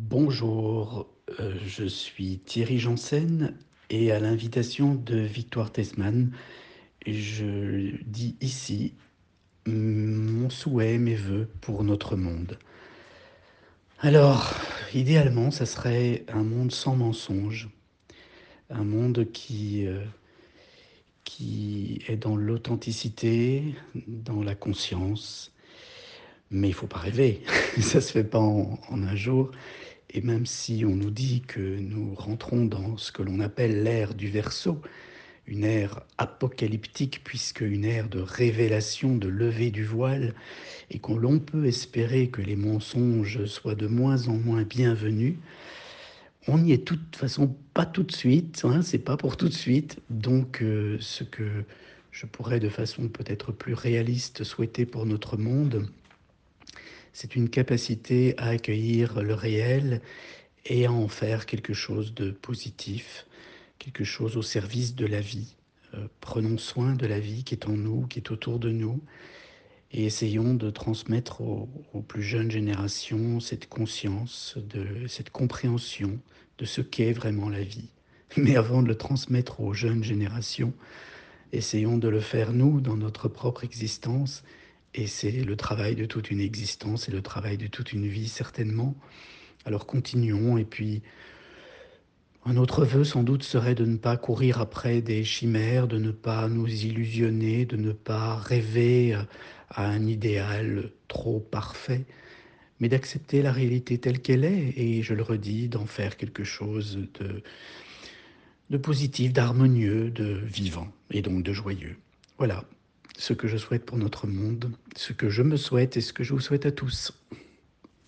Bonjour, euh, je suis Thierry Janssen et à l'invitation de Victoire Tesman, je dis ici mon souhait, mes voeux pour notre monde. Alors, idéalement, ça serait un monde sans mensonges, un monde qui, euh, qui est dans l'authenticité, dans la conscience, mais il faut pas rêver, ça se fait pas en un jour. Et même si on nous dit que nous rentrons dans ce que l'on appelle l'ère du Verseau, une ère apocalyptique puisque une ère de révélation, de levée du voile, et qu'on l'on peut espérer que les mensonges soient de moins en moins bienvenus, on n'y est de toute façon pas tout de suite, hein, c'est pas pour tout de suite. Donc euh, ce que je pourrais de façon peut-être plus réaliste souhaiter pour notre monde, c'est une capacité à accueillir le réel et à en faire quelque chose de positif, quelque chose au service de la vie. Euh, prenons soin de la vie qui est en nous, qui est autour de nous, et essayons de transmettre aux, aux plus jeunes générations cette conscience, de, cette compréhension de ce qu'est vraiment la vie. Mais avant de le transmettre aux jeunes générations, essayons de le faire nous dans notre propre existence et c'est le travail de toute une existence et le travail de toute une vie, certainement. Alors continuons. Et puis, un autre vœu, sans doute, serait de ne pas courir après des chimères, de ne pas nous illusionner, de ne pas rêver à un idéal trop parfait, mais d'accepter la réalité telle qu'elle est, et je le redis, d'en faire quelque chose de, de positif, d'harmonieux, de vivant, et donc de joyeux. Voilà, ce que je souhaite pour notre monde, ce que je me souhaite et ce que je vous souhaite à tous.